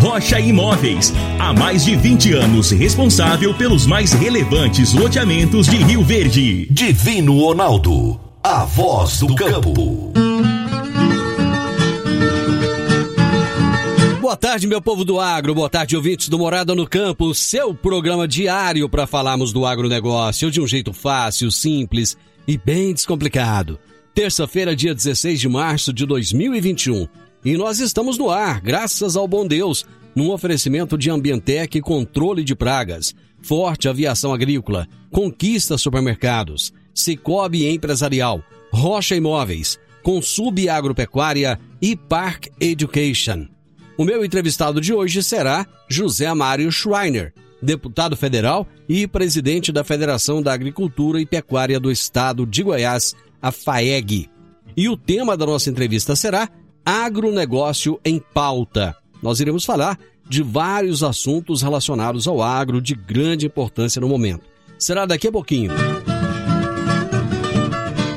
Rocha Imóveis. Há mais de 20 anos responsável pelos mais relevantes loteamentos de Rio Verde. Divino Ronaldo. A voz do campo. Boa tarde, meu povo do agro. Boa tarde, ouvintes do Morada no Campo. Seu programa diário para falarmos do agronegócio de um jeito fácil, simples e bem descomplicado. Terça-feira, dia 16 de março de 2021. E nós estamos no ar, graças ao bom Deus, num oferecimento de Ambientec Controle de Pragas, Forte Aviação Agrícola, Conquista Supermercados, Cicobi Empresarial, Rocha Imóveis, Consub Agropecuária e Park Education. O meu entrevistado de hoje será José Mário Schreiner, deputado federal e presidente da Federação da Agricultura e Pecuária do Estado de Goiás, a FAEG. E o tema da nossa entrevista será Agronegócio em Pauta. Nós iremos falar de vários assuntos relacionados ao agro de grande importância no momento. Será daqui a pouquinho.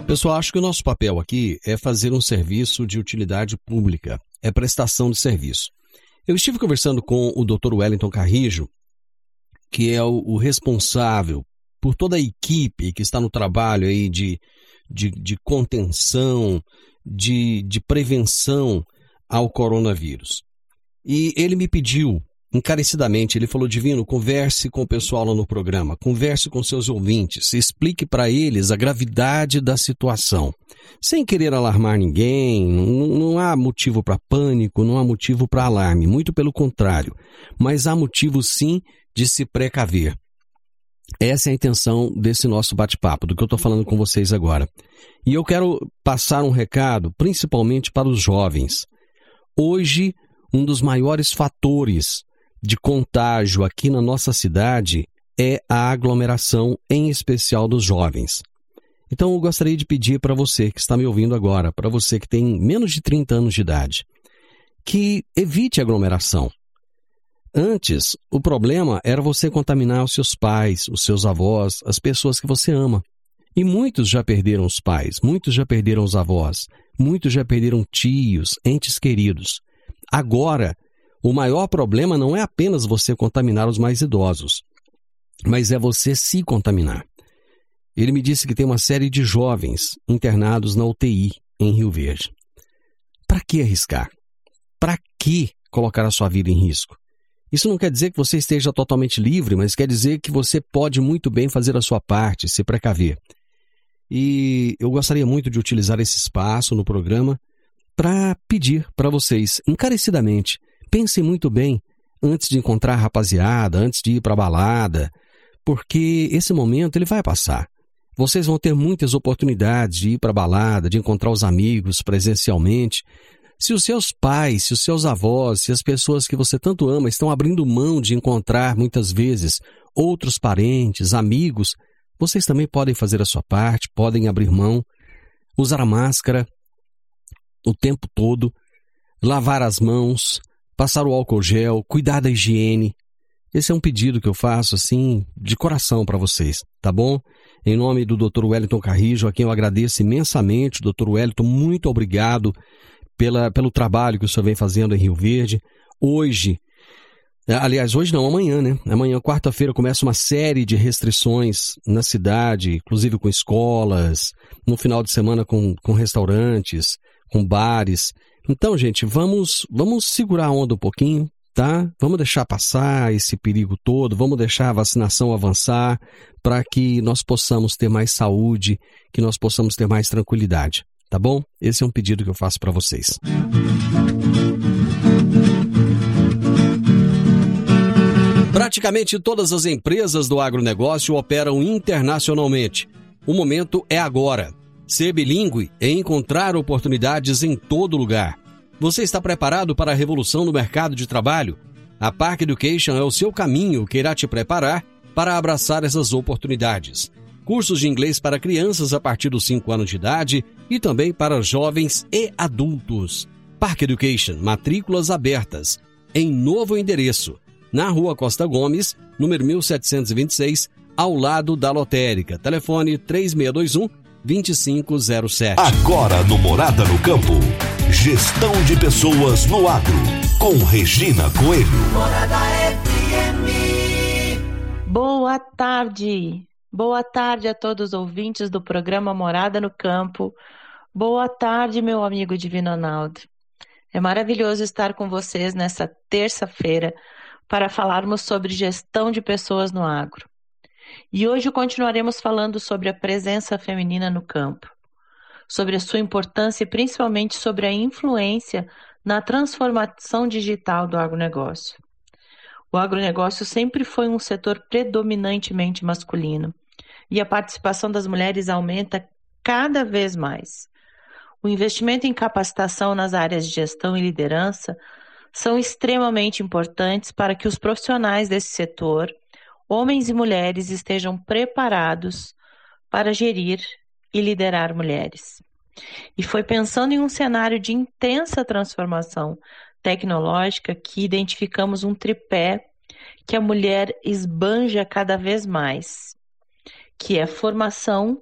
Pessoal, acho que o nosso papel aqui é fazer um serviço de utilidade pública, é prestação de serviço. Eu estive conversando com o Dr. Wellington Carrijo, que é o, o responsável por toda a equipe que está no trabalho aí de, de, de contenção, de, de prevenção ao coronavírus. E ele me pediu encarecidamente, ele falou: Divino, converse com o pessoal lá no programa, converse com seus ouvintes, explique para eles a gravidade da situação. Sem querer alarmar ninguém, não, não há motivo para pânico, não há motivo para alarme, muito pelo contrário. Mas há motivo sim de se precaver. Essa é a intenção desse nosso bate-papo, do que eu estou falando com vocês agora. E eu quero passar um recado principalmente para os jovens. Hoje, um dos maiores fatores de contágio aqui na nossa cidade é a aglomeração, em especial dos jovens. Então eu gostaria de pedir para você que está me ouvindo agora, para você que tem menos de 30 anos de idade, que evite aglomeração. Antes, o problema era você contaminar os seus pais, os seus avós, as pessoas que você ama. E muitos já perderam os pais, muitos já perderam os avós, muitos já perderam tios, entes queridos. Agora, o maior problema não é apenas você contaminar os mais idosos, mas é você se contaminar. Ele me disse que tem uma série de jovens internados na UTI em Rio Verde. Para que arriscar? Para que colocar a sua vida em risco? Isso não quer dizer que você esteja totalmente livre, mas quer dizer que você pode muito bem fazer a sua parte, se precaver. E eu gostaria muito de utilizar esse espaço no programa para pedir para vocês, encarecidamente, pensem muito bem antes de encontrar a rapaziada, antes de ir para a balada, porque esse momento ele vai passar. Vocês vão ter muitas oportunidades de ir para a balada, de encontrar os amigos presencialmente. Se os seus pais, se os seus avós, se as pessoas que você tanto ama estão abrindo mão de encontrar muitas vezes outros parentes, amigos, vocês também podem fazer a sua parte, podem abrir mão, usar a máscara o tempo todo, lavar as mãos, passar o álcool gel, cuidar da higiene. Esse é um pedido que eu faço assim de coração para vocês, tá bom? Em nome do Dr. Wellington Carrijo, a quem eu agradeço imensamente, Dr. Wellington, muito obrigado pela, pelo trabalho que o senhor vem fazendo em Rio Verde. Hoje, aliás, hoje não, amanhã, né? Amanhã, quarta-feira, começa uma série de restrições na cidade, inclusive com escolas, no final de semana com, com restaurantes, com bares. Então, gente, vamos, vamos segurar a onda um pouquinho, tá? Vamos deixar passar esse perigo todo, vamos deixar a vacinação avançar para que nós possamos ter mais saúde, que nós possamos ter mais tranquilidade, tá bom? Esse é um pedido que eu faço para vocês. Praticamente todas as empresas do agronegócio operam internacionalmente. O momento é agora. Ser bilíngue é encontrar oportunidades em todo lugar. Você está preparado para a revolução no mercado de trabalho? A Park Education é o seu caminho que irá te preparar para abraçar essas oportunidades. Cursos de inglês para crianças a partir dos 5 anos de idade e também para jovens e adultos. Park Education, matrículas abertas. Em novo endereço, na Rua Costa Gomes, número 1726, ao lado da lotérica. Telefone 3621 2507. Agora no Morada no Campo, gestão de pessoas no agro, com Regina Coelho. Morada FM. Boa tarde. Boa tarde a todos os ouvintes do programa Morada no Campo. Boa tarde, meu amigo Divino Ronaldo. É maravilhoso estar com vocês nessa terça-feira para falarmos sobre gestão de pessoas no agro. E hoje continuaremos falando sobre a presença feminina no campo, sobre a sua importância e principalmente sobre a influência na transformação digital do agronegócio. O agronegócio sempre foi um setor predominantemente masculino e a participação das mulheres aumenta cada vez mais. O investimento em capacitação nas áreas de gestão e liderança são extremamente importantes para que os profissionais desse setor homens e mulheres estejam preparados para gerir e liderar mulheres. E foi pensando em um cenário de intensa transformação tecnológica que identificamos um tripé que a mulher esbanja cada vez mais, que é formação,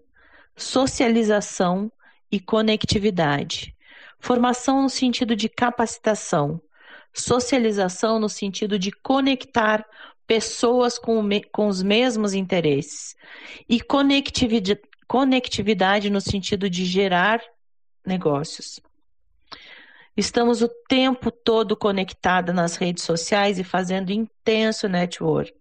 socialização e conectividade. Formação no sentido de capacitação, socialização no sentido de conectar pessoas com, com os mesmos interesses. E conectividade, conectividade no sentido de gerar negócios. Estamos o tempo todo conectados nas redes sociais e fazendo intenso network,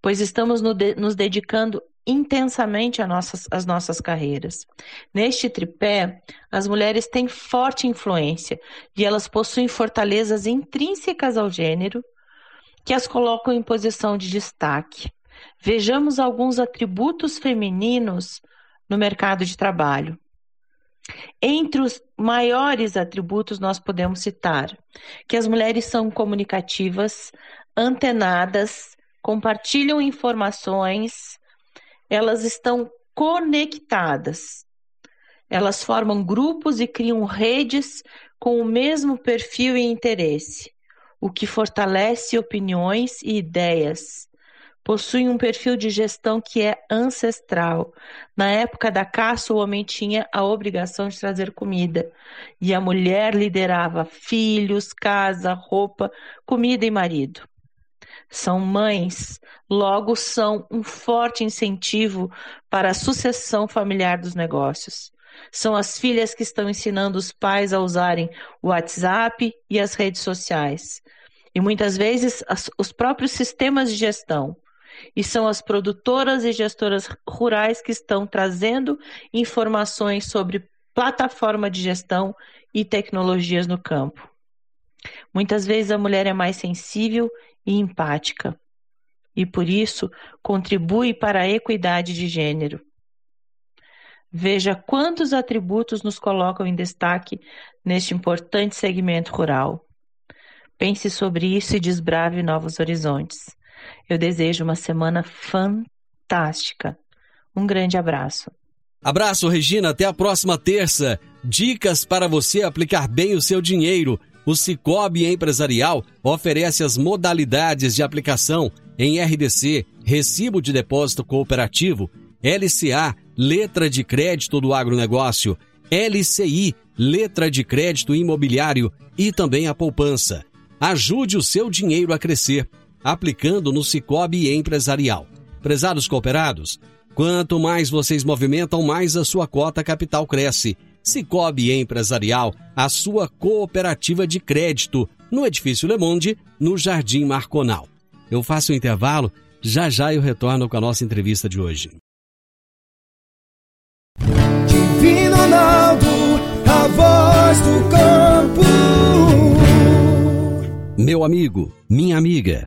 pois estamos no de, nos dedicando intensamente às nossas, às nossas carreiras. Neste tripé, as mulheres têm forte influência e elas possuem fortalezas intrínsecas ao gênero que as colocam em posição de destaque. Vejamos alguns atributos femininos no mercado de trabalho. Entre os maiores atributos, nós podemos citar que as mulheres são comunicativas, antenadas, compartilham informações, elas estão conectadas. Elas formam grupos e criam redes com o mesmo perfil e interesse o que fortalece opiniões e ideias. Possui um perfil de gestão que é ancestral. Na época da caça, o homem tinha a obrigação de trazer comida, e a mulher liderava filhos, casa, roupa, comida e marido. São mães, logo são um forte incentivo para a sucessão familiar dos negócios. São as filhas que estão ensinando os pais a usarem o WhatsApp e as redes sociais. E muitas vezes as, os próprios sistemas de gestão. E são as produtoras e gestoras rurais que estão trazendo informações sobre plataforma de gestão e tecnologias no campo. Muitas vezes a mulher é mais sensível e empática, e por isso contribui para a equidade de gênero. Veja quantos atributos nos colocam em destaque neste importante segmento rural. Pense sobre isso e desbrave novos horizontes. Eu desejo uma semana fantástica. Um grande abraço. Abraço, Regina. Até a próxima terça. Dicas para você aplicar bem o seu dinheiro. O Cicobi Empresarial oferece as modalidades de aplicação em RDC, Recibo de Depósito Cooperativo, LCA, Letra de Crédito do Agronegócio, LCI, Letra de Crédito Imobiliário e também a poupança. Ajude o seu dinheiro a crescer, aplicando no Cicobi Empresarial. Prezados cooperados, quanto mais vocês movimentam, mais a sua cota capital cresce. Cicobi Empresarial, a sua cooperativa de crédito no edifício Le Monde, no Jardim Marconal. Eu faço o um intervalo, já já eu retorno com a nossa entrevista de hoje. Divino Ronaldo, a voz do campo. Meu amigo, minha amiga,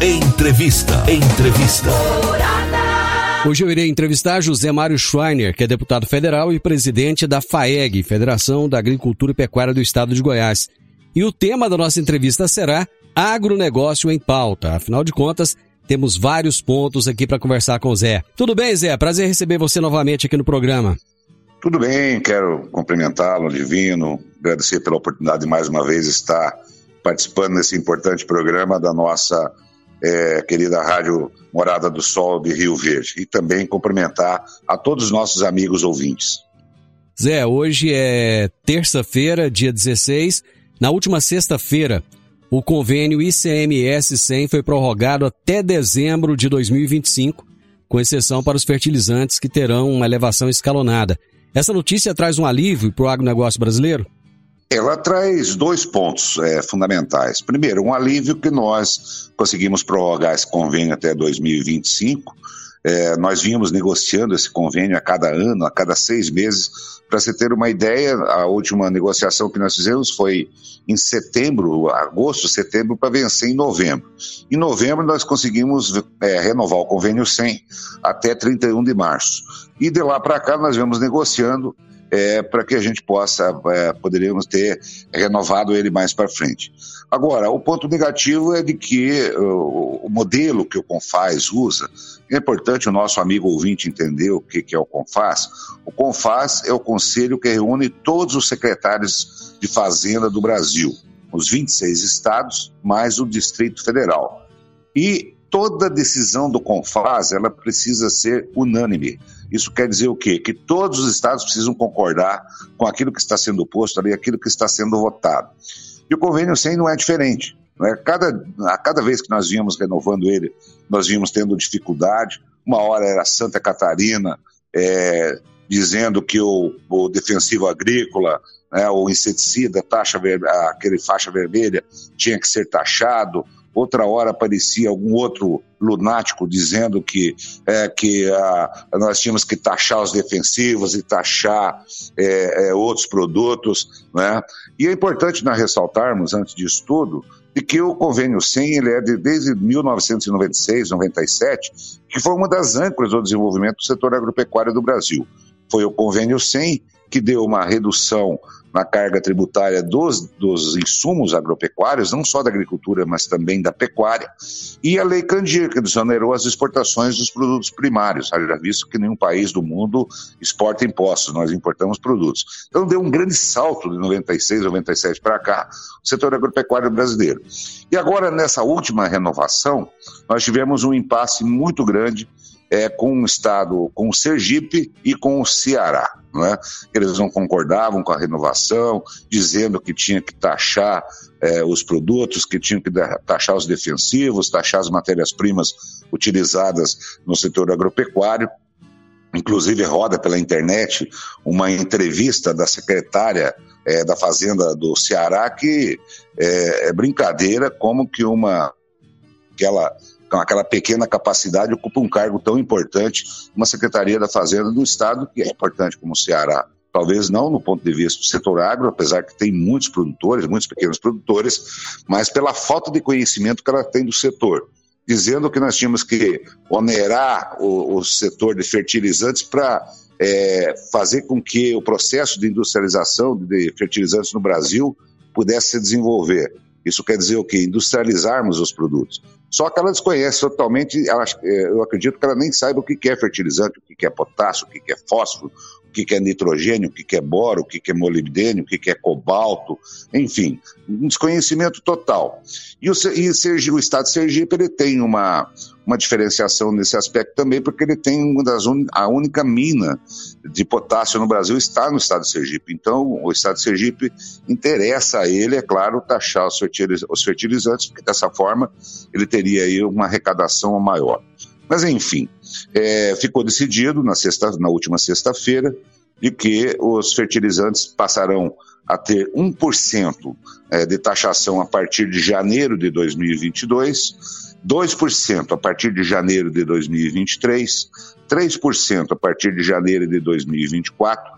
Entrevista. Entrevista. Hoje eu irei entrevistar José Mário Schreiner, que é deputado federal e presidente da FAEG, Federação da Agricultura e Pecuária do Estado de Goiás. E o tema da nossa entrevista será agronegócio em pauta. Afinal de contas, temos vários pontos aqui para conversar com o Zé. Tudo bem, Zé? Prazer receber você novamente aqui no programa. Tudo bem, quero cumprimentá-lo, Divino, agradecer pela oportunidade de mais uma vez estar participando desse importante programa da nossa é, querida Rádio Morada do Sol de Rio Verde e também cumprimentar a todos os nossos amigos ouvintes. Zé, hoje é terça-feira, dia 16. Na última sexta-feira, o convênio ICMS 100 foi prorrogado até dezembro de 2025, com exceção para os fertilizantes que terão uma elevação escalonada. Essa notícia traz um alívio para o agronegócio brasileiro? Ela traz dois pontos é, fundamentais. Primeiro, um alívio que nós conseguimos prorrogar esse convênio até 2025. É, nós vínhamos negociando esse convênio a cada ano, a cada seis meses. Para você ter uma ideia, a última negociação que nós fizemos foi em setembro, agosto, setembro, para vencer em novembro. Em novembro, nós conseguimos é, renovar o convênio 100 até 31 de março. E de lá para cá nós vamos negociando é, para que a gente possa, é, poderíamos ter renovado ele mais para frente. Agora, o ponto negativo é de que uh, o modelo que o Confaz usa, é importante o nosso amigo ouvinte entender o que, que é o Confaz. O Confaz é o conselho que reúne todos os secretários de Fazenda do Brasil, os 26 estados, mais o Distrito Federal. E toda decisão do CONFAS ela precisa ser unânime. Isso quer dizer o quê? Que todos os estados precisam concordar com aquilo que está sendo posto ali, aquilo que está sendo votado. E o convênio 100 não é diferente. Não é? Cada, a cada vez que nós vínhamos renovando ele, nós vínhamos tendo dificuldade. Uma hora era Santa Catarina é, dizendo que o, o defensivo agrícola, né, o inseticida, taxa aquele faixa vermelha, tinha que ser taxado outra hora aparecia algum outro lunático dizendo que, é, que a, nós tínhamos que taxar os defensivos e taxar é, é, outros produtos. Né? E é importante nós ressaltarmos, antes disso tudo, de que o convênio 100 ele é de, desde 1996, 97, que foi uma das âncoras do desenvolvimento do setor agropecuário do Brasil. Foi o convênio 100 que deu uma redução na carga tributária dos, dos insumos agropecuários, não só da agricultura, mas também da pecuária, e a Lei Candir, que desonerou as exportações dos produtos primários, já visto que nenhum país do mundo exporta impostos, nós importamos produtos. Então deu um grande salto de 96, 97 para cá, o setor agropecuário brasileiro. E agora, nessa última renovação, nós tivemos um impasse muito grande é, com o Estado, com o Sergipe e com o Ceará. Né? Eles não concordavam com a renovação, dizendo que tinha que taxar é, os produtos, que tinha que taxar os defensivos, taxar as matérias-primas utilizadas no setor agropecuário. Inclusive, roda pela internet uma entrevista da secretária é, da Fazenda do Ceará que é, é brincadeira como que uma aquela com aquela pequena capacidade, ocupa um cargo tão importante, uma Secretaria da Fazenda do Estado, que é importante como o Ceará. Talvez não no ponto de vista do setor agro, apesar que tem muitos produtores, muitos pequenos produtores, mas pela falta de conhecimento que ela tem do setor. Dizendo que nós tínhamos que onerar o, o setor de fertilizantes para é, fazer com que o processo de industrialização de fertilizantes no Brasil pudesse se desenvolver. Isso quer dizer o quê? Industrializarmos os produtos. Só que ela desconhece totalmente, ela, é, eu acredito que ela nem saiba o que é fertilizante, o que é potássio, o que é fósforo, o que é nitrogênio, o que é boro, o que é molibdênio, o que é cobalto, enfim, um desconhecimento total. E o, e o estado de Sergipe ele tem uma, uma diferenciação nesse aspecto também, porque ele tem uma das un... a única mina de potássio no Brasil está no estado de Sergipe. Então, o estado de Sergipe interessa a ele, é claro, taxar os fertilizantes, porque dessa forma ele teria aí uma arrecadação maior. Mas, enfim, é, ficou decidido na, sexta, na última sexta-feira de que os fertilizantes passarão a ter 1% é, de taxação a partir de janeiro de 2022, 2% a partir de janeiro de 2023, 3% a partir de janeiro de 2024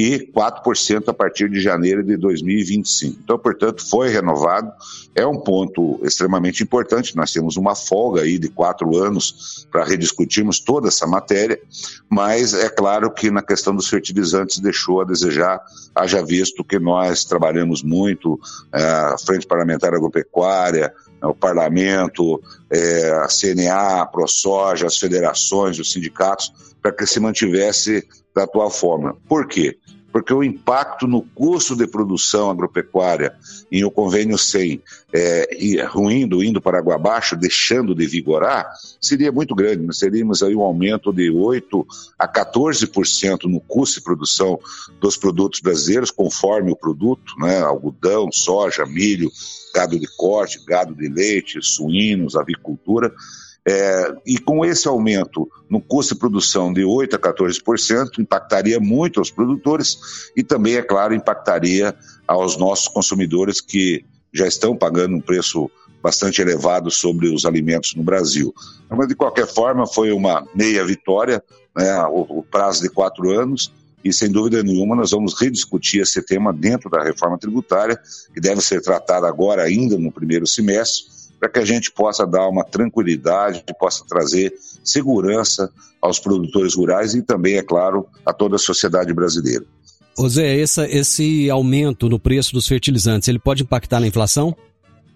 e 4% a partir de janeiro de 2025. Então, portanto, foi renovado. É um ponto extremamente importante. Nós temos uma folga aí de quatro anos para rediscutirmos toda essa matéria, mas é claro que na questão dos fertilizantes deixou a desejar, haja visto que nós trabalhamos muito, é, a Frente Parlamentar Agropecuária, o parlamento, é, a CNA, a ProSoja, as federações, os sindicatos, para que se mantivesse da atual forma. Por quê? Porque o impacto no custo de produção agropecuária em o convênio 100 é, ruindo, indo para água abaixo, deixando de vigorar, seria muito grande. Nós teríamos aí um aumento de 8% a 14% no custo de produção dos produtos brasileiros, conforme o produto, né? algodão, soja, milho, gado de corte, gado de leite, suínos, avicultura. É, e com esse aumento no custo de produção de 8% a 14%, impactaria muito aos produtores e também, é claro, impactaria aos nossos consumidores que já estão pagando um preço bastante elevado sobre os alimentos no Brasil. Mas, de qualquer forma, foi uma meia vitória, né, o, o prazo de quatro anos, e sem dúvida nenhuma nós vamos rediscutir esse tema dentro da reforma tributária, que deve ser tratada agora ainda no primeiro semestre, para que a gente possa dar uma tranquilidade, possa trazer segurança aos produtores rurais e também, é claro, a toda a sociedade brasileira. Zé, essa, esse aumento no preço dos fertilizantes, ele pode impactar na inflação?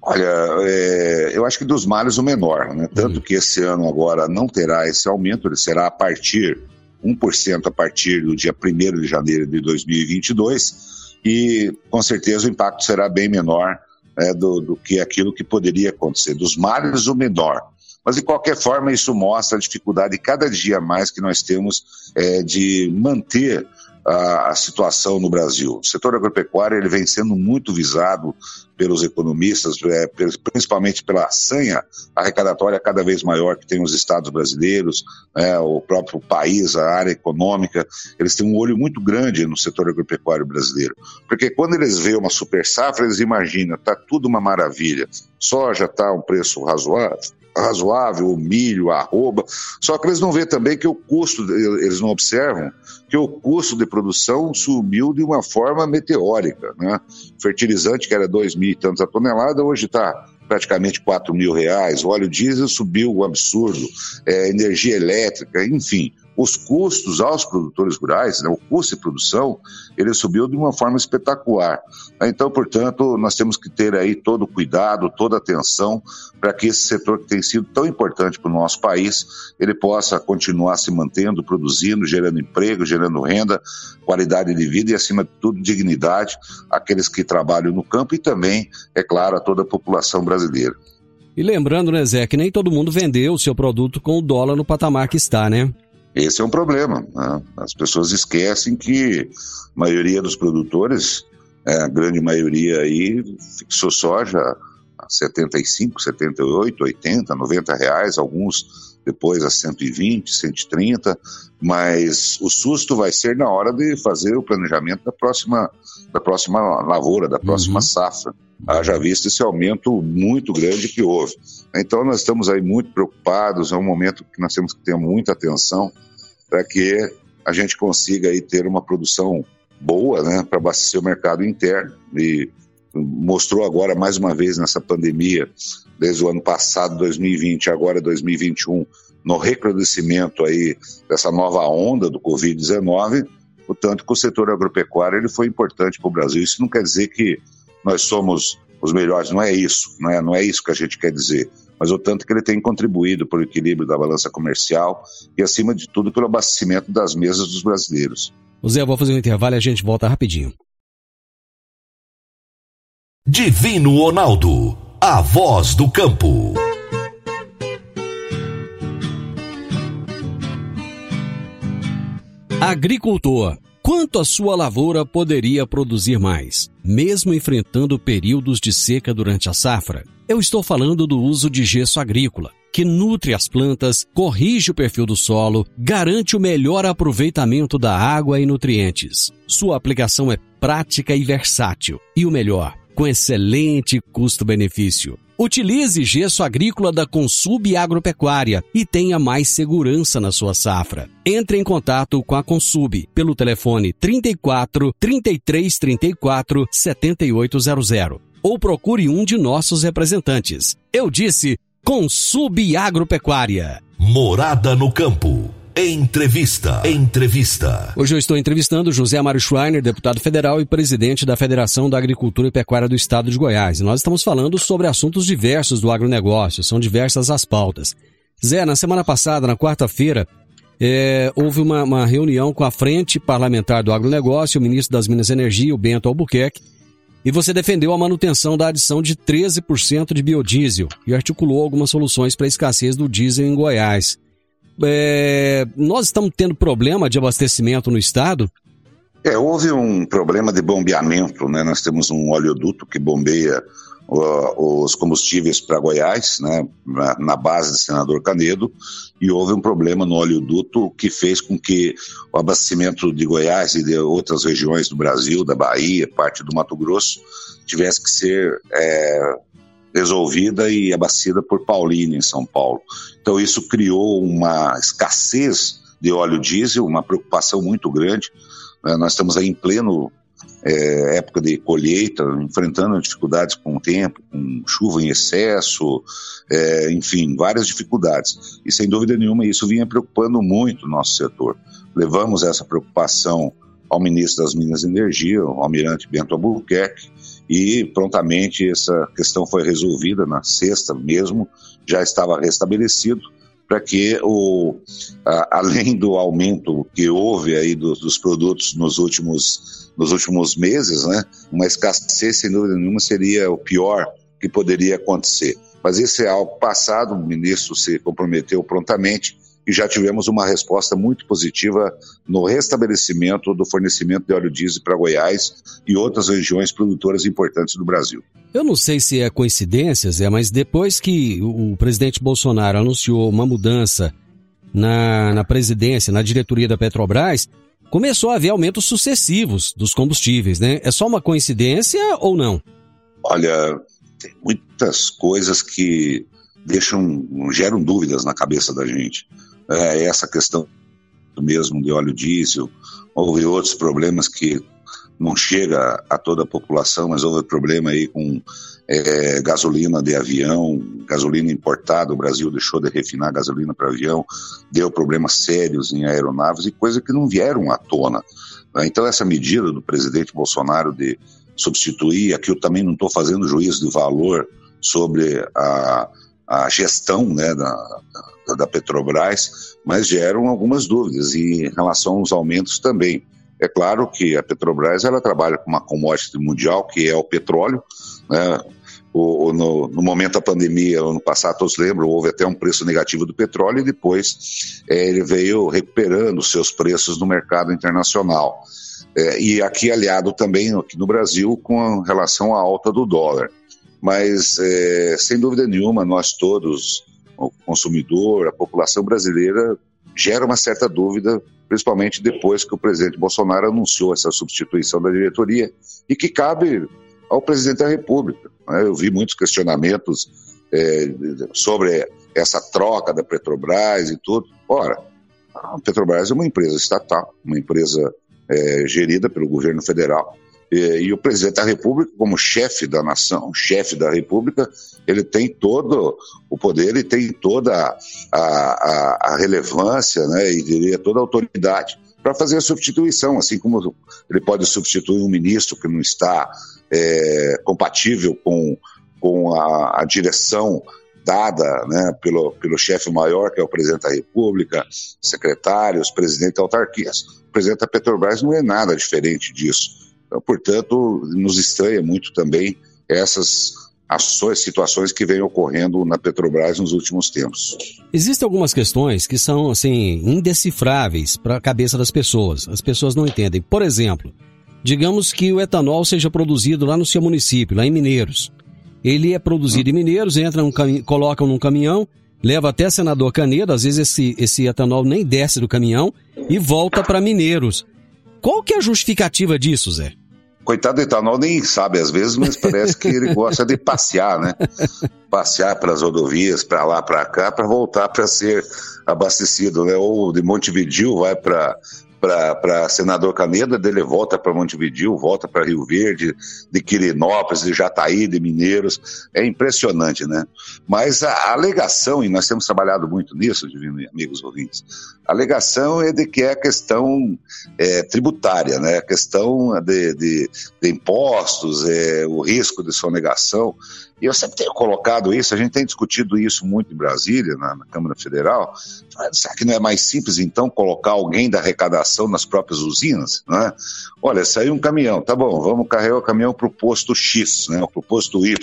Olha, é, eu acho que dos males o menor, né? Tanto uhum. que esse ano agora não terá esse aumento, ele será a partir, 1% a partir do dia 1 de janeiro de 2022, e com certeza o impacto será bem menor né, do, do, que aquilo que poderia acontecer. Dos males, o menor. Mas, de qualquer forma, isso mostra a dificuldade cada dia mais que nós temos é, de manter a, a, situação no Brasil. O setor agropecuário ele vem sendo muito visado pelos economistas, é, principalmente pela sanha arrecadatória cada vez maior que tem os estados brasileiros, é, o próprio país, a área econômica, eles têm um olho muito grande no setor agropecuário brasileiro. Porque quando eles veem uma super safra, eles imaginam, está tudo uma maravilha, soja está um preço razoável, razoável, o milho, a arroba, só que eles não vêem também que o custo, eles não observam que o custo de produção subiu de uma forma meteórica. Né? Fertilizante, que era dois mil e tantos a tonelada, hoje está praticamente 4 mil reais, o óleo diesel subiu um absurdo, é, energia elétrica, enfim os custos aos produtores rurais, né, o custo de produção, ele subiu de uma forma espetacular. Então, portanto, nós temos que ter aí todo o cuidado, toda a atenção para que esse setor que tem sido tão importante para o nosso país, ele possa continuar se mantendo, produzindo, gerando emprego, gerando renda, qualidade de vida e, acima de tudo, dignidade àqueles que trabalham no campo e também, é claro, a toda a população brasileira. E lembrando, né, Zé, que nem todo mundo vendeu o seu produto com o dólar no patamar que está, né? Esse é um problema. Né? As pessoas esquecem que a maioria dos produtores, é, a grande maioria aí, fixou soja a 75, 78, 80, 90 reais, alguns depois a 120, 130, mas o susto vai ser na hora de fazer o planejamento da próxima, da próxima lavoura, da próxima uhum. safra. Haja visto esse aumento muito grande que houve. Então nós estamos aí muito preocupados, é um momento que nós temos que ter muita atenção para que a gente consiga aí ter uma produção boa, né, para abastecer o mercado interno e mostrou agora mais uma vez nessa pandemia, desde o ano passado, 2020, agora 2021, no recrudescimento aí dessa nova onda do Covid-19, o tanto que o setor agropecuário ele foi importante para o Brasil. Isso não quer dizer que nós somos os melhores, não é isso, não é, não é isso que a gente quer dizer, mas o tanto que ele tem contribuído para o equilíbrio da balança comercial e, acima de tudo, pelo abastecimento das mesas dos brasileiros. Zé, eu vou fazer um intervalo e a gente volta rapidinho. Divino Ronaldo, a voz do campo. Agricultor, quanto a sua lavoura poderia produzir mais, mesmo enfrentando períodos de seca durante a safra? Eu estou falando do uso de gesso agrícola, que nutre as plantas, corrige o perfil do solo, garante o melhor aproveitamento da água e nutrientes. Sua aplicação é prática e versátil, e o melhor, com excelente custo-benefício. Utilize gesso agrícola da Consub Agropecuária e tenha mais segurança na sua safra. Entre em contato com a Consub pelo telefone 34 33 34 7800 ou procure um de nossos representantes. Eu disse Consub Agropecuária. Morada no campo. Entrevista. Entrevista. Hoje eu estou entrevistando José Mário Schreiner, deputado federal e presidente da Federação da Agricultura e Pecuária do Estado de Goiás. E nós estamos falando sobre assuntos diversos do agronegócio, são diversas as pautas. Zé, na semana passada, na quarta-feira, é, houve uma, uma, reunião com a Frente Parlamentar do Agronegócio, o ministro das Minas e Energia, o Bento Albuquerque, e você defendeu a manutenção da adição de 13% de biodiesel e articulou algumas soluções para a escassez do diesel em Goiás é, nós estamos tendo problema de abastecimento no estado? É, houve um problema de bombeamento, né? Nós temos um oleoduto que bombeia os combustíveis para Goiás, né? Na, na, base do senador Canedo, e houve um problema no oleoduto que fez com que o abastecimento de Goiás e de outras regiões do Brasil, da Bahia, parte do Mato Grosso, tivesse que ser é, resolvida e abastecida por Paulínia, em São Paulo. Então, isso criou uma escassez de óleo diesel, uma preocupação muito grande. É, nós estamos aí em pleno é, época de colheita, enfrentando dificuldades com o tempo, com chuva em excesso, é, enfim, várias dificuldades. E sem dúvida nenhuma isso vinha preocupando muito o nosso setor. Levamos essa preocupação ao ministro das Minas e Energia, o almirante Bento Albuquerque, e prontamente essa questão foi resolvida na sexta mesmo, já estava restabelecido para que o a, além do aumento que houve aí dos, dos produtos nos últimos nos últimos meses, né, uma escassez sem dúvida nenhuma seria o pior que poderia acontecer. Mas isso é algo passado, o ministro se comprometeu prontamente e já tivemos uma resposta muito positiva no restabelecimento do fornecimento de óleo diesel para Goiás e outras regiões produtoras importantes do Brasil. Eu não sei se é coincidência, Zé, mas depois que o presidente Bolsonaro anunciou uma mudança na, na presidência, na diretoria da Petrobras, começou a haver aumentos sucessivos dos combustíveis, né? É só uma coincidência ou não? Olha, tem muitas coisas que deixam, geram dúvidas na cabeça da gente é, essa questão mesmo de óleo diesel, houve outros problemas que não chega a toda a população, mas houve problema aí com é, gasolina de avião, gasolina importada, o Brasil deixou de refinar gasolina para avião, deu problemas sérios em aeronaves e coisas que não vieram à tona. Então essa medida do presidente Bolsonaro de substituir, aqui eu também não estou fazendo juízo de valor sobre a, a gestão né, da, da Petrobras, mas geram algumas dúvidas e em relação aos aumentos também. É claro que a Petrobras ela trabalha com uma commodity mundial que é o petróleo. Né? O, no, no, momento da pandemia, ano passado, todos lembram, houve até um preço negativo do petróleo e depois é, ele veio recuperando seus preços no mercado internacional. É, e aqui aliado também aqui no Brasil com relação à alta do dólar. Mas, é, sem dúvida nenhuma, nós todos o consumidor, a população brasileira, gera uma certa dúvida, principalmente depois que o presidente Bolsonaro anunciou essa substituição da diretoria e que cabe ao presidente da República. Né? Eu vi muitos questionamentos é, sobre essa troca da Petrobras e tudo. Ora, a Petrobras é uma empresa estatal, uma empresa é, gerida pelo governo federal. E, e, o presidente da República, como chefe da nação, chefe da República, ele tem todo o poder e tem toda a, a, a relevância, né, e diria toda a autoridade para fazer a substituição, assim como ele pode substituir um ministro que não está é, compatível com, com a, a direção dada né, pelo, pelo chefe maior, que é o presidente da República, secretários, presidente da autarquias. O presidente da Petrobras não é nada diferente disso. Então, portanto, nos estranha muito também essas ações, situações que vêm ocorrendo na Petrobras nos últimos tempos. Existem algumas questões que são assim indecifráveis para a cabeça das pessoas. As pessoas não entendem. Por exemplo, digamos que o etanol seja produzido lá no seu município, lá em Mineiros. Ele é produzido em Mineiros, entra num colocam num caminhão, leva até Senador Canedo, às vezes esse, esse etanol nem desce do caminhão e volta para Mineiros. Qual que é a justificativa disso, Zé? Coitado do etanol nem sabe às vezes, mas parece que ele gosta de passear, né? Passear pelas rodovias, para lá, para cá, para voltar para ser abastecido, né? Ou de Montevideo vai para para Senador Caneda, dele volta para Montevideo, volta para Rio Verde, de Quirinópolis, de Jataí, de Mineiros. É impressionante, né? Mas a, a alegação, e nós temos trabalhado muito nisso, divino amigos ouvintes, a alegação é de que é a questão é, tributária, né? A questão de, de, de impostos, é, o risco de sonegação. E eu sempre tenho colocado isso, a gente tem discutido isso muito em Brasília, na, na Câmara Federal. Será que não é mais simples, então, colocar alguém da arrecadação nas próprias usinas? Né? Olha, saiu um caminhão, tá bom, vamos carregar o caminhão para o posto X, né, para o posto Y.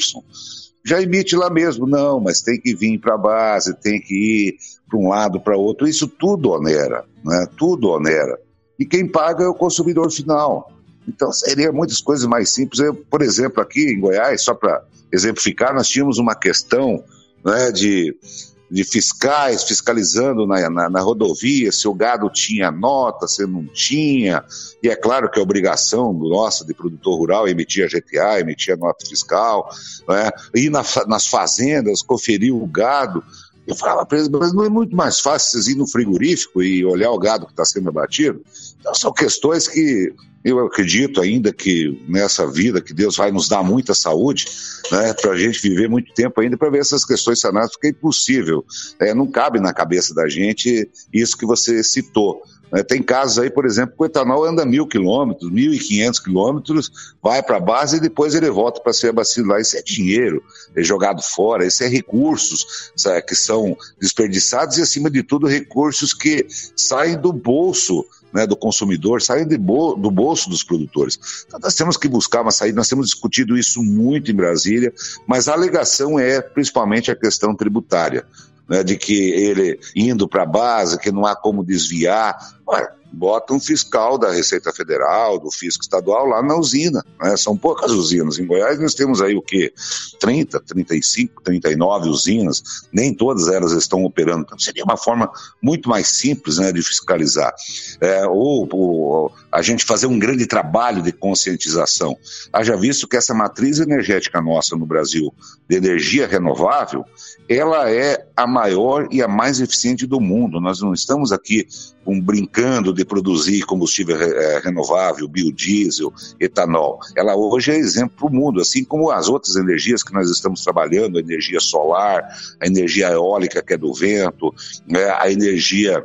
Já emite lá mesmo, não, mas tem que vir para a base, tem que ir para um lado, para outro. Isso tudo onera, né? tudo onera. E quem paga é o consumidor final. Então, seria muitas coisas mais simples. Eu, por exemplo, aqui em Goiás, só para exemplificar, nós tínhamos uma questão né, de, de fiscais fiscalizando na, na, na, rodovia se o gado tinha nota, se não tinha. E é claro que a obrigação nossa de produtor rural é emitir a GTA, emitir a nota fiscal, né, ir na, nas fazendas, conferir o gado. Eu falava para eles, mas não é muito mais fácil vocês ir no frigorífico e olhar o gado que está sendo abatido? Então, são questões que eu acredito ainda que nessa vida que Deus vai nos dar muita saúde, né, para a gente viver muito tempo ainda para ver essas questões sanadas, porque é impossível, é, não cabe na cabeça da gente isso que você citou. Né. Tem casos aí, por exemplo, que o etanol anda mil quilômetros, mil e quinhentos quilômetros, vai para a base e depois ele volta para ser abastecido lá. Isso é dinheiro é jogado fora, isso é recursos sabe, que são desperdiçados e, acima de tudo, recursos que saem do bolso né, do consumidor, saem bo do bolso dos produtores. Então, nós temos que buscar uma saída, nós temos discutido isso muito em Brasília, mas a alegação é principalmente a questão tributária. Né, de que ele indo para a base, que não há como desviar. Bota um fiscal da Receita Federal, do Fisco Estadual lá na usina. Né? São poucas usinas. Em Goiás nós temos aí o quê? 30, 35, 39 usinas, nem todas elas estão operando. Então seria uma forma muito mais simples né, de fiscalizar. É, ou, ou, a gente fazer um grande trabalho de conscientização. Haja visto que essa matriz energética nossa no Brasil, de energia renovável, ela é a maior e a mais eficiente do mundo. Nós não estamos aqui um, brincando de produzir combustível é, renovável, biodiesel, etanol. Ela hoje é exemplo para o mundo, assim como as outras energias que nós estamos trabalhando, a energia solar, a energia eólica que é do vento, né, a energia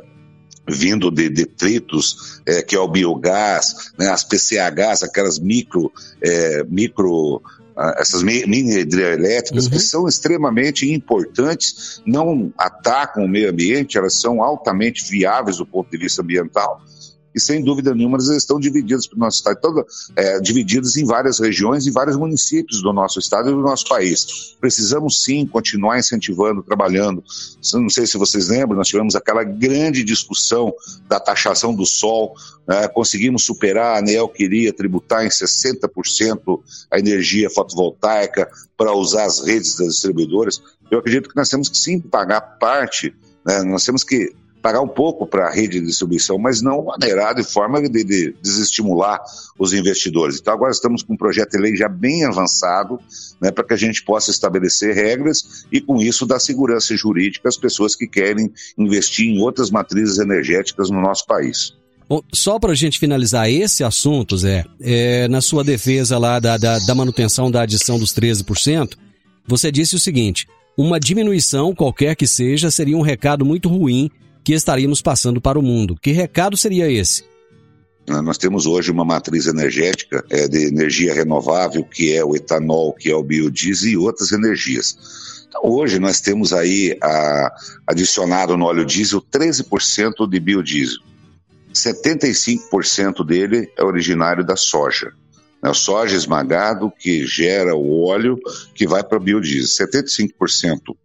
vindo de detritos, é, que é o biogás, né, as PCHs, aquelas micro, é, micro essas mini hidrelétricas uhum. que são extremamente importantes, não atacam o meio ambiente, elas são altamente viáveis do ponto de vista ambiental e sem dúvida nenhuma elas estão divididas para o nosso estado, todo, é, divididas em várias regiões e vários municípios do nosso estado e do nosso país. Precisamos sim continuar incentivando, trabalhando. Não sei se vocês lembram, nós tivemos aquela grande discussão da taxação do sol, é, conseguimos superar, a ANEL queria tributar em 60% a energia fotovoltaica para usar as redes das distribuidoras. Eu acredito que nós temos que sim pagar parte, né, nós temos que pagar um pouco para a rede de distribuição, mas não maneirar de forma de, de, desestimular os investidores. Então agora estamos com um projeto de lei já bem avançado, né, para que a gente possa estabelecer regras e com isso dar segurança jurídica às pessoas que querem investir em outras matrizes energéticas no nosso país. Bom, só para a gente finalizar esse assunto, Zé, é, na sua defesa lá da, da, da manutenção da adição dos 13%, você disse o seguinte: uma diminuição, qualquer que seja, seria um recado muito ruim que estaríamos passando para o mundo. Que recado seria esse? Né? Nós temos hoje uma matriz energética é, de energia renovável, que é o etanol, que é o biodiesel e outras energias. Então, hoje nós temos aí a, adicionado no óleo diesel 13% de biodiesel. 75% dele é originário da soja. Né? O soja esmagado que gera o óleo que vai para o biodiesel. 75%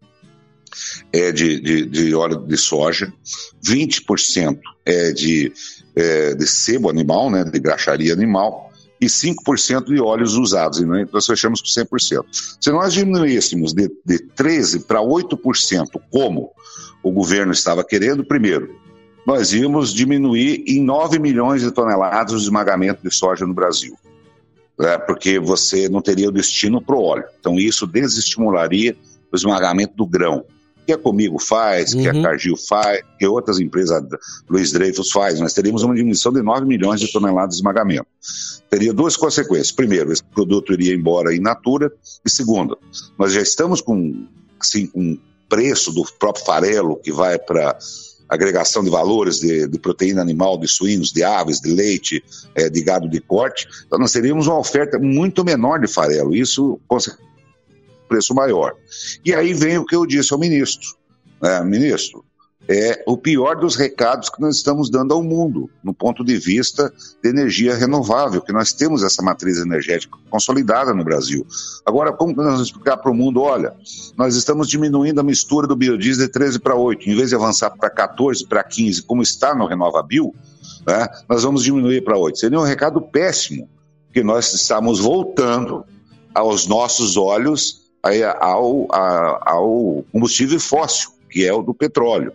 é de, de, de, óleo de soja, 20% é de, é, de sebo animal, né, de graxaria animal, e 5% de óleos usados, e nós fechamos com 100%. Se nós diminuíssemos de, de 13% para 8%, como o governo estava querendo, primeiro, nós íamos diminuir em 9 milhões de toneladas o esmagamento de soja no Brasil. Né, porque você não teria o destino para o óleo. Então, isso desestimularia o esmagamento do grão que a Comigo faz, que uhum. a Cargill faz, que outras empresas, Luiz Dreyfus faz, nós teríamos uma diminuição de 9 milhões de toneladas de esmagamento. Teria duas consequências. Primeiro, esse produto iria embora in natura. E segundo, nós já estamos com, assim, um preço do próprio farelo que vai para agregação de valores de, de, proteína animal, de suínos, de aves, de leite, é, de gado de corte, então nós teríamos uma oferta muito menor de farelo. Isso, preço maior. E aí vem o que eu disse ao ministro. Né? Ministro, é o pior dos recados que nós estamos dando ao mundo, no ponto de vista de energia renovável, que nós temos essa matriz energética consolidada no Brasil. Agora, como nós vamos explicar para o mundo? Olha, nós estamos diminuindo a mistura do biodiesel de 13 para 8, em vez de avançar para 14, para 15, como está no RenovaBio, né, nós vamos diminuir para 8. Seria um recado péssimo, que nós estamos voltando aos nossos olhos ao, ao combustível fóssil, que é o do petróleo.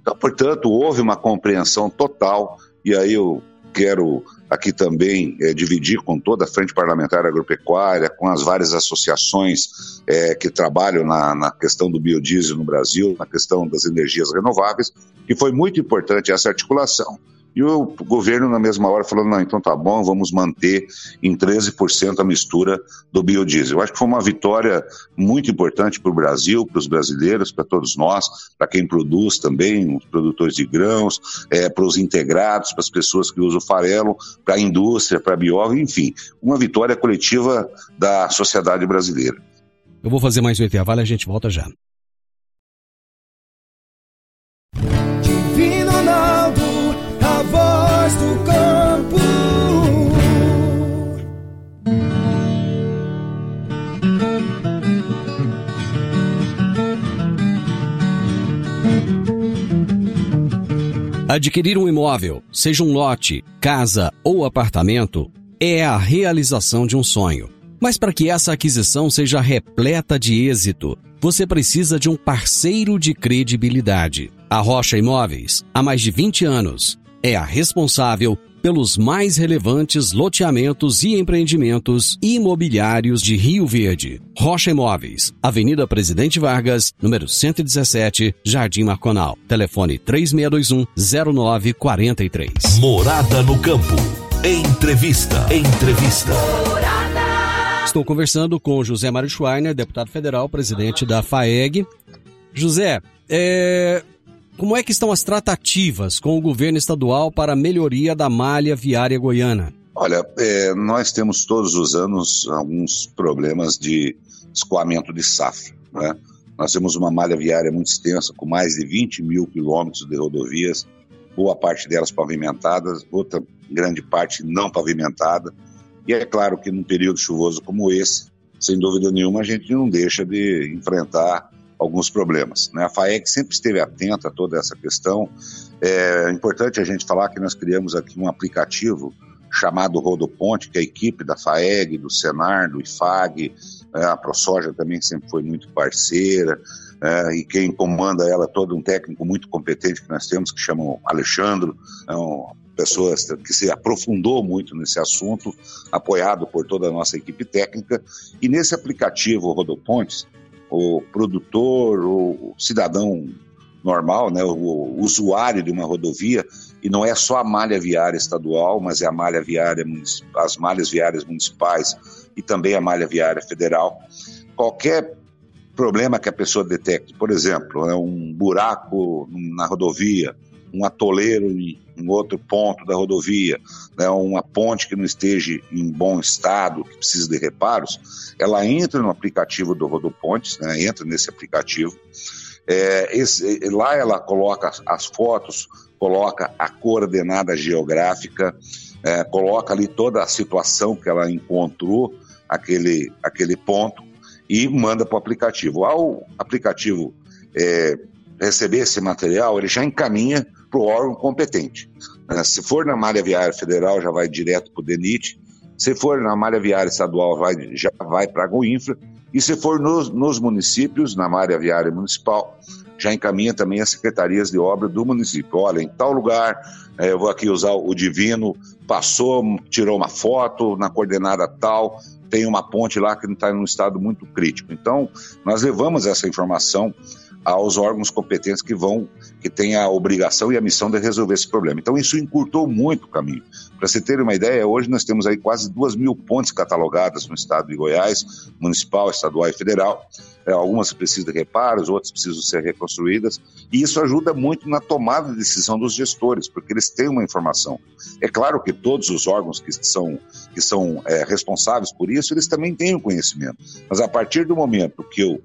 Então, portanto, houve uma compreensão total, e aí eu quero aqui também é, dividir com toda a Frente Parlamentar Agropecuária, com as várias associações é, que trabalham na, na, questão do biodiesel no Brasil, na questão das energias renováveis, que foi muito importante essa articulação. E o governo, na mesma hora, falou: não, então tá bom, vamos manter em 13% a mistura do biodiesel. Eu acho que foi uma vitória muito importante para o Brasil, para os brasileiros, para todos nós, para quem produz também, os produtores de grãos, é, para os integrados, para as pessoas que usam farelo, para a indústria, para a bióloga, enfim, uma vitória coletiva da sociedade brasileira. Eu vou fazer mais um intervalo e a gente volta já. Adquirir um imóvel, seja um lote, casa ou apartamento, é a realização de um sonho. Mas para que essa aquisição seja repleta de êxito, você precisa de um parceiro de credibilidade. A Rocha Imóveis, há mais de 20 anos, é a responsável pelos mais relevantes loteamentos e empreendimentos imobiliários de Rio Verde. Rocha Imóveis, Avenida Presidente Vargas, número 117, Jardim Marconal. Telefone 3621-0943. Morada no Campo. Entrevista. Entrevista. Estou conversando com José Mário Schweiner, deputado federal, presidente da FAEG. José, é, como é que estão as tratativas com o governo estadual para a melhoria da malha viária goiana? Olha, é, nós temos todos os anos alguns problemas de escoamento de safra. Né? Nós temos uma malha viária muito extensa, com mais de 20 mil quilômetros de rodovias, boa parte delas pavimentadas, outra grande parte não pavimentada. E é claro que num período chuvoso como esse, sem dúvida nenhuma, a gente não deixa de enfrentar alguns problemas. Né? A FAEG sempre esteve atenta a toda essa questão. É importante a gente falar que nós criamos aqui um aplicativo chamado Rodoponte, que a equipe da FAEG, do Senar, do IFAG, é, a ProSoja também sempre foi muito parceira, é, e quem comanda ela é todo um técnico muito competente que nós temos, que chama Alexandre, é uma pessoa que se aprofundou muito nesse assunto, apoiado por toda a nossa equipe técnica, e nesse aplicativo Rodopontes, o produtor, o cidadão normal, né, o usuário de uma rodovia, e não é só a malha viária estadual, mas é a malha viária, as malhas viárias municipais e também a malha viária federal. Qualquer problema que a pessoa detecte, por exemplo, é um buraco na rodovia, um atoleiro em, em outro ponto da rodovia, né, uma ponte que não esteja em bom estado, que precisa de reparos, ela entra no aplicativo do Rodopontes, né, entra nesse aplicativo. É, esse, lá ela coloca as fotos, coloca a coordenada geográfica, é, coloca ali toda a situação que ela encontrou, aquele, aquele ponto, e manda para o aplicativo. Ao aplicativo é, receber esse material, ele já encaminha para o órgão competente. Né? Se for na malha viária federal, já vai direto para o DENIT. Se for na malha viária estadual, vai, já vai para a Goinfra. E se for nos, nos municípios, na malha viária municipal, já encaminha também as secretarias de obra do município. Olha, em tal lugar, é, eu vou aqui usar o Divino, passou, tirou uma foto na coordenada tal, tem uma ponte lá que está em um estado muito crítico. Então, nós levamos essa informação aos órgãos competentes que vão, que têm a obrigação e a missão de resolver esse problema. Então, isso encurtou muito o caminho. Para você ter uma ideia, hoje nós temos aí quase duas mil pontes catalogadas no estado de Goiás, municipal, estadual e federal. É, algumas precisam de reparos, outras precisam ser reconstruídas. E isso ajuda muito na tomada de decisão dos gestores, porque eles têm uma informação. É claro que todos os órgãos que são, que são é, responsáveis por isso, eles também têm o conhecimento. Mas a partir do momento que eu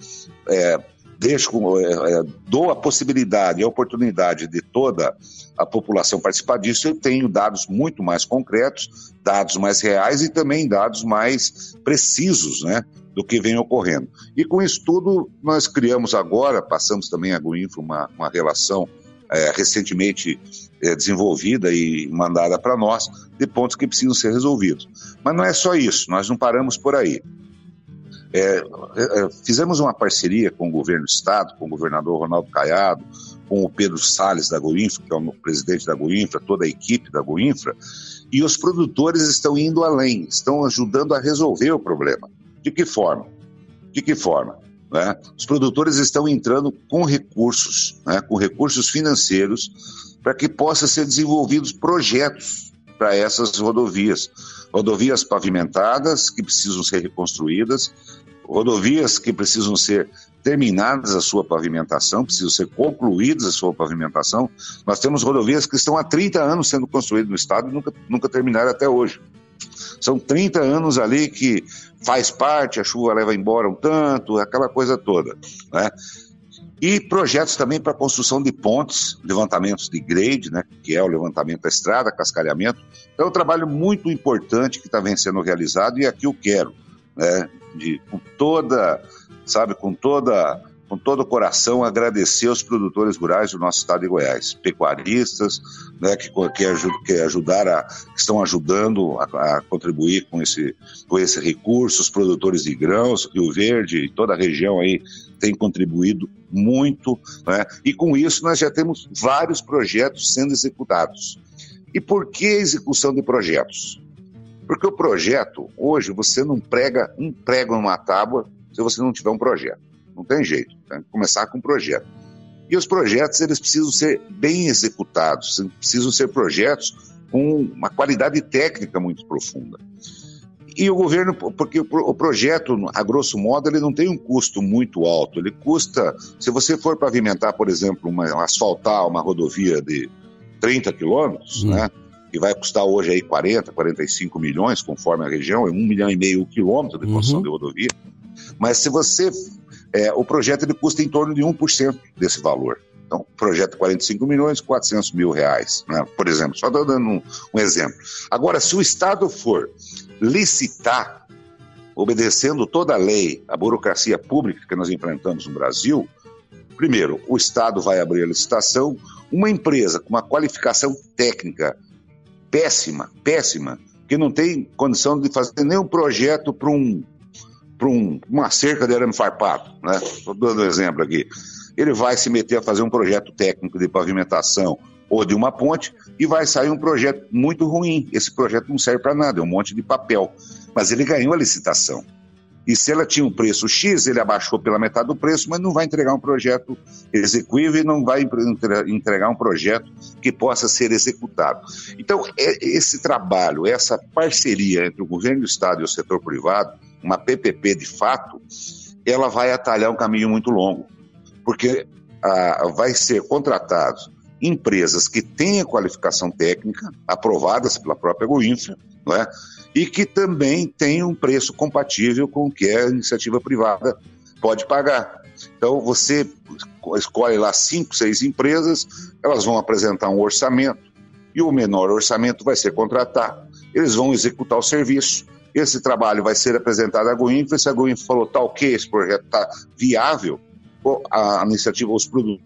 é, deixo, é, é, dou a possibilidade e a oportunidade de toda a população participar disso, eu tenho dados muito mais concretos, dados mais reais e também dados mais precisos, né? do que vem ocorrendo. E com isso tudo, nós criamos agora, passamos também a Guinfo uma, uma relação é, recentemente é, desenvolvida e mandada para nós, de pontos que precisam ser resolvidos. Mas não é só isso, nós não paramos por aí. É, é, é, fizemos uma parceria com o governo do estado, com o governador Ronaldo Caiado, com o Pedro Salles da Goinfra, que é o presidente da Goinfra, toda a equipe da Goinfra, e os produtores estão indo além, estão ajudando a resolver o problema. De que forma? De que forma? Né? Os produtores estão entrando com recursos, né? com recursos financeiros, para que possam ser desenvolvidos projetos para essas rodovias. Rodovias pavimentadas que precisam ser reconstruídas, rodovias que precisam ser terminadas a sua pavimentação, precisam ser concluídas a sua pavimentação. Nós temos rodovias que estão há 30 anos sendo construídas no estado e nunca, nunca terminaram até hoje. São 30 anos ali que faz parte, a chuva leva embora um tanto, aquela coisa toda. Né? E projetos também para construção de pontes, levantamentos de grade, né, que é o levantamento da estrada, cascalhamento. Então, é um trabalho muito importante que está sendo realizado e aqui eu quero né, de, com toda, sabe, com toda com todo o coração agradecer aos produtores rurais do nosso estado de Goiás, pecuaristas, né, que, que, ajud, que ajudaram, a, que estão ajudando a, a, contribuir com esse, com esse recurso, os produtores de grãos, Rio Verde e toda a região aí tem contribuído muito, né, e com isso nós já temos vários projetos sendo executados. E por que execução de projetos? Porque o projeto, hoje, você não prega um prego numa tábua se você não tiver um projeto. Não tem jeito. Tem que começar com um projeto. E os projetos, eles precisam ser bem executados, precisam ser projetos com uma qualidade técnica muito profunda. E o governo, porque o projeto, a grosso modo, ele não tem um custo muito alto. Ele custa, se você for pavimentar, por exemplo, uma, asfaltar uma rodovia de 30 quilômetros, hum. né? Que vai custar hoje aí 40, 45 milhões, conforme a região, é um milhão e meio o quilômetro de construção uhum. de rodovia. Mas se você. É, o projeto ele custa em torno de 1% desse valor. Então, projeto 45 milhões, 400 mil reais, né? por exemplo. Só dando um, um exemplo. Agora, se o Estado for licitar, obedecendo toda a lei, a burocracia pública que nós enfrentamos no Brasil, primeiro, o Estado vai abrir a licitação, uma empresa com uma qualificação técnica péssima, péssima, que não tem condição de fazer nenhum projeto para um, um, uma cerca de arame farpado, né? Estou dando um exemplo aqui. Ele vai se meter a fazer um projeto técnico de pavimentação ou de uma ponte e vai sair um projeto muito ruim. Esse projeto não serve para nada, é um monte de papel. Mas ele ganhou a licitação. E se ela tinha um preço X, ele abaixou pela metade do preço, mas não vai entregar um projeto execuível e não vai entregar um projeto que possa ser executado. Então, é, esse trabalho, essa parceria entre o governo do Estado e o setor privado, uma PPP de fato, ela vai atalhar um caminho muito longo, porque ah, vai ser contratado empresas que tenham qualificação técnica aprovadas pela própria Goinfra, não é? E que também tenham um preço compatível com o que a iniciativa privada pode pagar. Então, você escolhe lá cinco, seis empresas, elas vão apresentar um orçamento, e o menor orçamento vai ser contratar. Eles vão executar o serviço. Esse trabalho vai ser apresentado à Goinfra, se a Goinfra falou, tá ok, esse projeto está viável, a iniciativa, os produtos,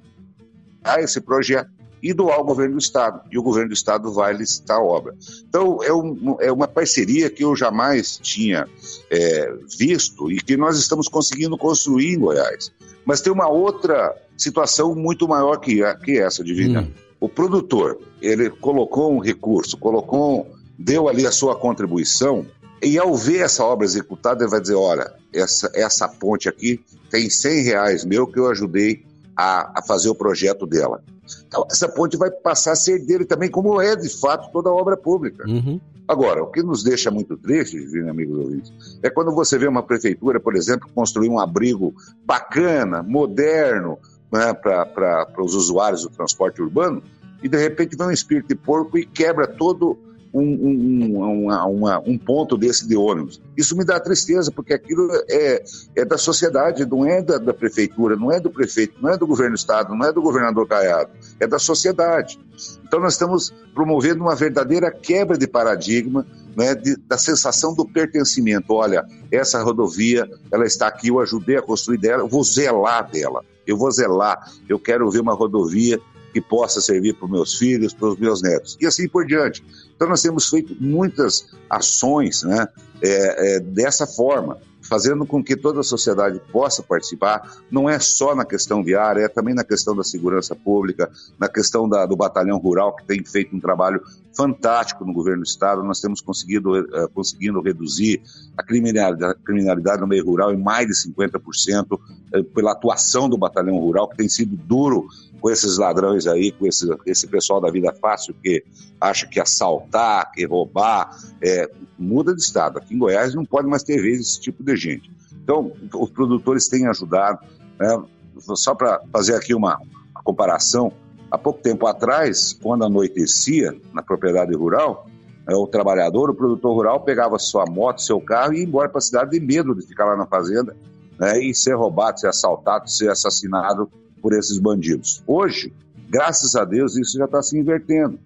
a esse projeto e doar ao governo do Estado. E o governo do Estado vai licitar a obra. Então, é, um, é uma parceria que eu jamais tinha é, visto e que nós estamos conseguindo construir em Goiás. Mas tem uma outra situação muito maior que, que essa, Divina. Hum. O produtor, ele colocou um recurso, colocou, deu ali a sua contribuição, e ao ver essa obra executada, ele vai dizer: olha, essa, essa ponte aqui tem 100 reais meu que eu ajudei a, a fazer o projeto dela. Então, essa ponte vai passar a ser dele também, como é de fato toda obra pública. Uhum. Agora, o que nos deixa muito triste, amigos ouvintes, é quando você vê uma prefeitura, por exemplo, construir um abrigo bacana, moderno, né, para os usuários do transporte urbano, e de repente vem um espírito de porco e quebra todo um, um, uma, uma, um ponto desse de ônibus. Isso me dá tristeza, porque aquilo é, é da sociedade, não é da, da, prefeitura, não é do prefeito, não é do governo do estado, não é do governador Caiado, é da sociedade. Então nós estamos promovendo uma verdadeira quebra de paradigma, né, de, da sensação do pertencimento. Olha, essa rodovia, ela está aqui, eu ajudei a construir dela, eu vou zelar dela, eu vou zelar, eu quero ver uma rodovia que possa servir para os meus filhos, para os meus netos, e assim por diante. Então, nós temos feito muitas ações né, é, é, dessa forma, fazendo com que toda a sociedade possa participar, não é só na questão viária, é também na questão da segurança pública, na questão da, do batalhão rural, que tem feito um trabalho fantástico no governo do estado. Nós temos conseguido, uh, conseguindo reduzir a criminalidade, a criminalidade no meio rural em mais de 50%, uh, pela atuação do batalhão rural, que tem sido duro com esses ladrões aí, com esse, esse pessoal da vida fácil que acha que assaltar, que roubar, é, muda de estado. Aqui em Goiás não pode mais ter vez esse tipo de gente. Então, os produtores têm ajudado. Né? Só para fazer aqui uma, uma comparação, há pouco tempo atrás, quando anoitecia na propriedade rural, é, o trabalhador, o produtor rural, pegava sua moto, seu carro e ia embora para a cidade de medo de ficar lá na fazenda né, e ser roubado, ser assaltado, ser assassinado por esses bandidos. Hoje, graças a Deus, isso já está se invertendo.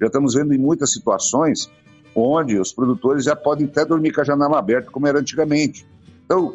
Já estamos vendo em muitas situações onde os produtores já podem até dormir com a janela aberta, como era antigamente. Então,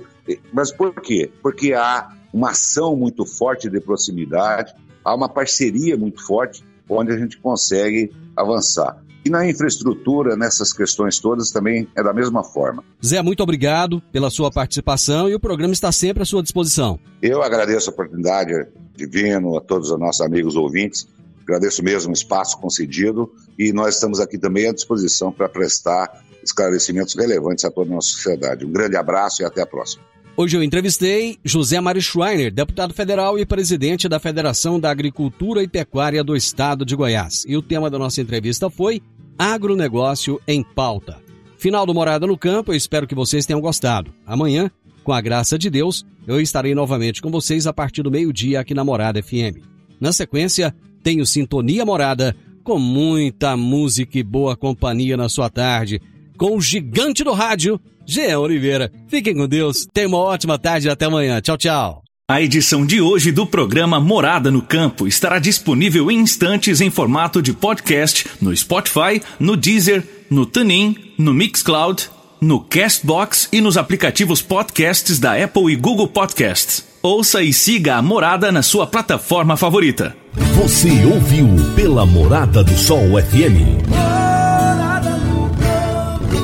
mas por quê? Porque há uma ação muito forte de proximidade, há uma parceria muito forte onde a gente consegue avançar. E na infraestrutura, nessas questões todas, também é da mesma forma. Zé, muito obrigado pela sua participação e o programa está sempre à sua disposição. Eu agradeço a oportunidade, Divino, a todos os nossos amigos ouvintes. Agradeço mesmo o espaço concedido e nós estamos aqui também à disposição para prestar esclarecimentos relevantes a toda a nossa sociedade. Um grande abraço e até a próxima. Hoje eu entrevistei José Mário Schreiner, deputado federal e presidente da Federação da Agricultura e Pecuária do Estado de Goiás. E o tema da nossa entrevista foi Agronegócio em Pauta. Final do Morada no Campo, eu espero que vocês tenham gostado. Amanhã, com a graça de Deus, eu estarei novamente com vocês a partir do meio-dia aqui na Morada FM. Na sequência, tenho Sintonia Morada, com muita música e boa companhia na sua tarde, com o gigante do rádio, Jean Oliveira. Fiquem com Deus, tenham uma ótima tarde e até amanhã. Tchau, tchau. A edição de hoje do programa Morada no Campo estará disponível em instantes em formato de podcast no Spotify, no Deezer, no TuneIn, no Mixcloud, no Castbox e nos aplicativos podcasts da Apple e Google Podcasts. Ouça e siga a Morada na sua plataforma favorita. Você ouviu pela Morada do Sol FM.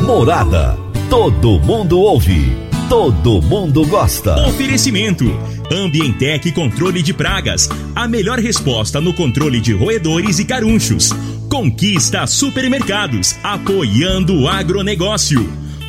Morada. Todo mundo ouve. Todo mundo gosta. Oferecimento. Ambientec Controle de Pragas. A melhor resposta no controle de roedores e carunchos. Conquista Supermercados. Apoiando o agronegócio.